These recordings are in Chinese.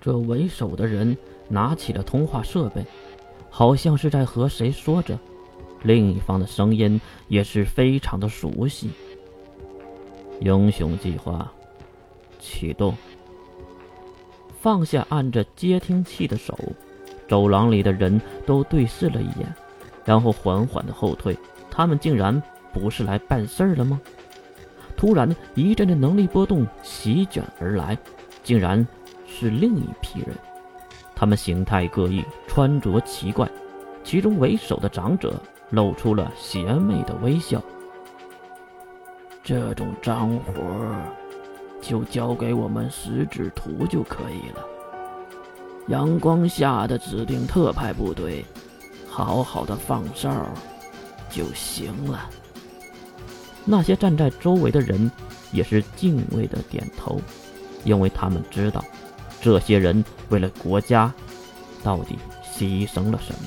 这为首的人拿起了通话设备，好像是在和谁说着。另一方的声音也是非常的熟悉。英雄计划启动。放下按着接听器的手，走廊里的人都对视了一眼，然后缓缓的后退。他们竟然不是来办事儿的吗？突然，一阵的能力波动席卷而来，竟然是另一批人。他们形态各异，穿着奇怪，其中为首的长者。露出了邪魅的微笑。这种脏活就交给我们食指图就可以了。阳光下的指定特派部队，好好的放哨就行了。那些站在周围的人也是敬畏的点头，因为他们知道，这些人为了国家，到底牺牲了什么。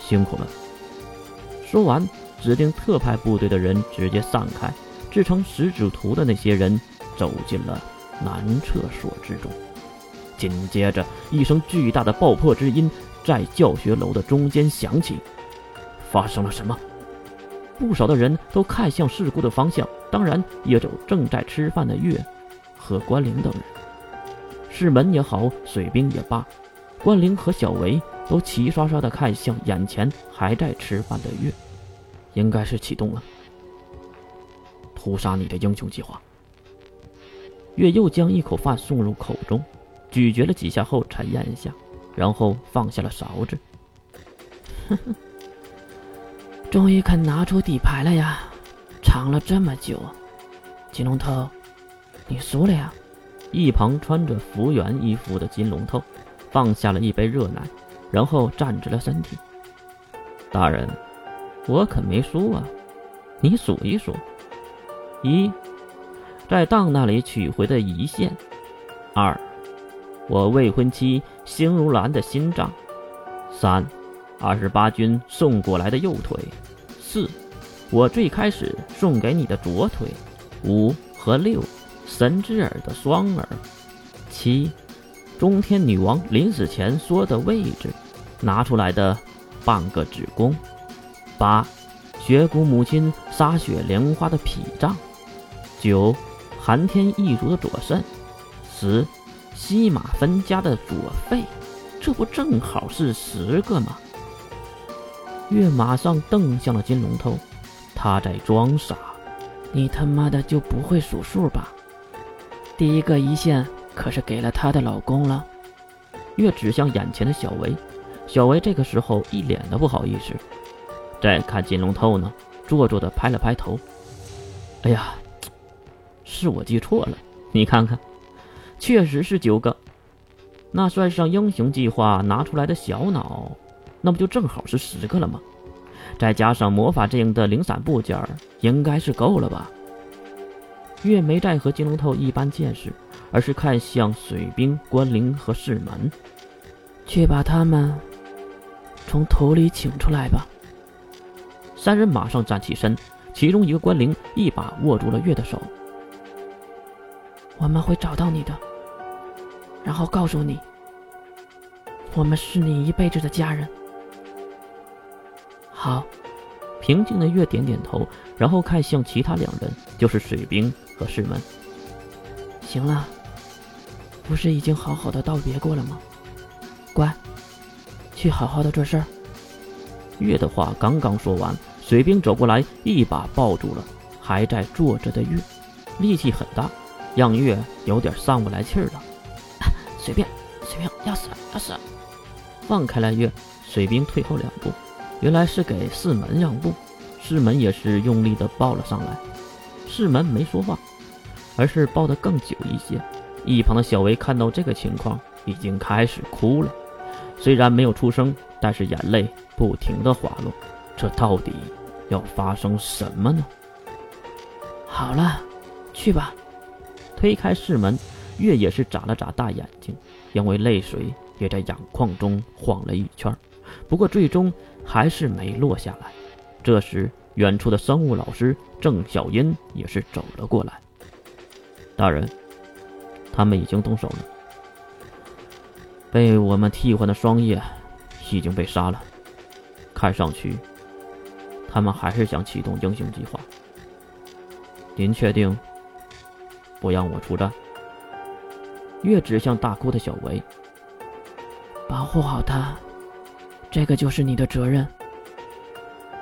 辛苦了。说完，指定特派部队的人直接散开，制成食指图的那些人走进了男厕所之中。紧接着，一声巨大的爆破之音在教学楼的中间响起。发生了什么？不少的人都看向事故的方向，当然也有正在吃饭的月和关灵等人。是门也好，水兵也罢，关灵和小维。都齐刷刷的看向眼前还在吃饭的月，应该是启动了屠杀你的英雄计划。月又将一口饭送入口中，咀嚼了几下后才咽下，然后放下了勺子。终于肯拿出底牌了呀！藏了这么久，金龙头，你输了呀！一旁穿着服务员衣服的金龙头放下了一杯热奶。然后站直了身体。大人，我可没输啊！你数一数：一，在当那里取回的胰腺；二，我未婚妻星如兰的心脏；三，二十八军送过来的右腿；四，我最开始送给你的左腿；五和六，神之耳的双耳；七。中天女王临死前说的位置，拿出来的半个子宫；八，雪谷母亲撒雪莲花的脾脏；九，寒天一族的左肾；十，西马分家的左肺。这不正好是十个吗？月马上瞪向了金龙头，他在装傻。你他妈的就不会数数吧？第一个一线。可是给了她的老公了。月指向眼前的小维，小维这个时候一脸的不好意思。再看金龙头呢，做作的拍了拍头。哎呀，是我记错了。你看看，确实是九个。那算上英雄计划拿出来的小脑，那不就正好是十个了吗？再加上魔法阵营的零散部件，应该是够了吧？月没再和金龙头一般见识。而是看向水兵、关灵和世门，去把他们从土里请出来吧。三人马上站起身，其中一个关灵一把握住了月的手：“我们会找到你的，然后告诉你，我们是你一辈子的家人。”好，平静的月点点头，然后看向其他两人，就是水兵和师门。行了。不是已经好好的道别过了吗？乖，去好好的做事儿。月的话刚刚说完，水兵走过来，一把抱住了还在坐着的月，力气很大，让月有点上不来气儿了。随便，随便，要死，要死！放开了月，水兵退后两步，原来是给四门让步。四门也是用力的抱了上来，室门没说话，而是抱得更久一些。一旁的小维看到这个情况，已经开始哭了。虽然没有出声，但是眼泪不停的滑落。这到底要发生什么呢？好了，去吧。推开室门，月也是眨了眨大眼睛，因为泪水也在眼眶中晃了一圈。不过最终还是没落下来。这时，远处的生物老师郑小英也是走了过来。大人。他们已经动手了。被我们替换的双叶已经被杀了，看上去他们还是想启动英雄计划。您确定不让我出战？月指向大哭的小维，保护好他，这个就是你的责任。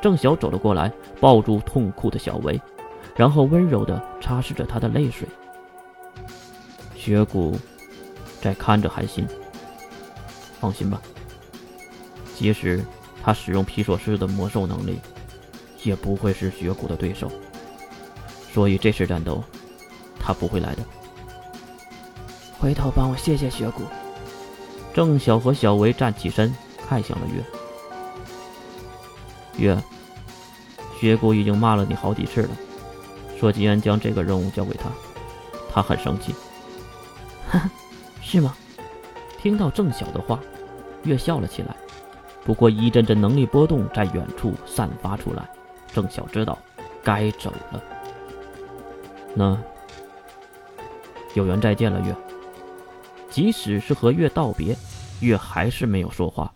郑晓走了过来，抱住痛哭的小维，然后温柔地擦拭着他的泪水。雪谷在看着韩信，放心吧，即使他使用皮索斯的魔兽能力，也不会是雪谷的对手。所以这次战斗，他不会来的。回头帮我谢谢雪谷。郑晓和小维站起身，看向了月。月，雪谷已经骂了你好几次了，说吉安将这个任务交给他，他很生气。哈哈，是吗？听到郑晓的话，月笑了起来。不过一阵阵能力波动在远处散发出来，郑晓知道该走了。那有缘再见了，月。即使是和月道别，月还是没有说话，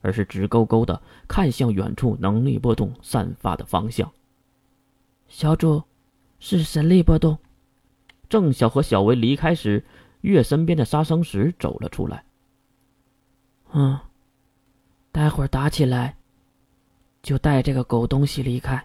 而是直勾勾的看向远处能力波动散发的方向。小主，是神力波动。郑晓和小薇离开时，月身边的杀生石走了出来。嗯，待会儿打起来，就带这个狗东西离开。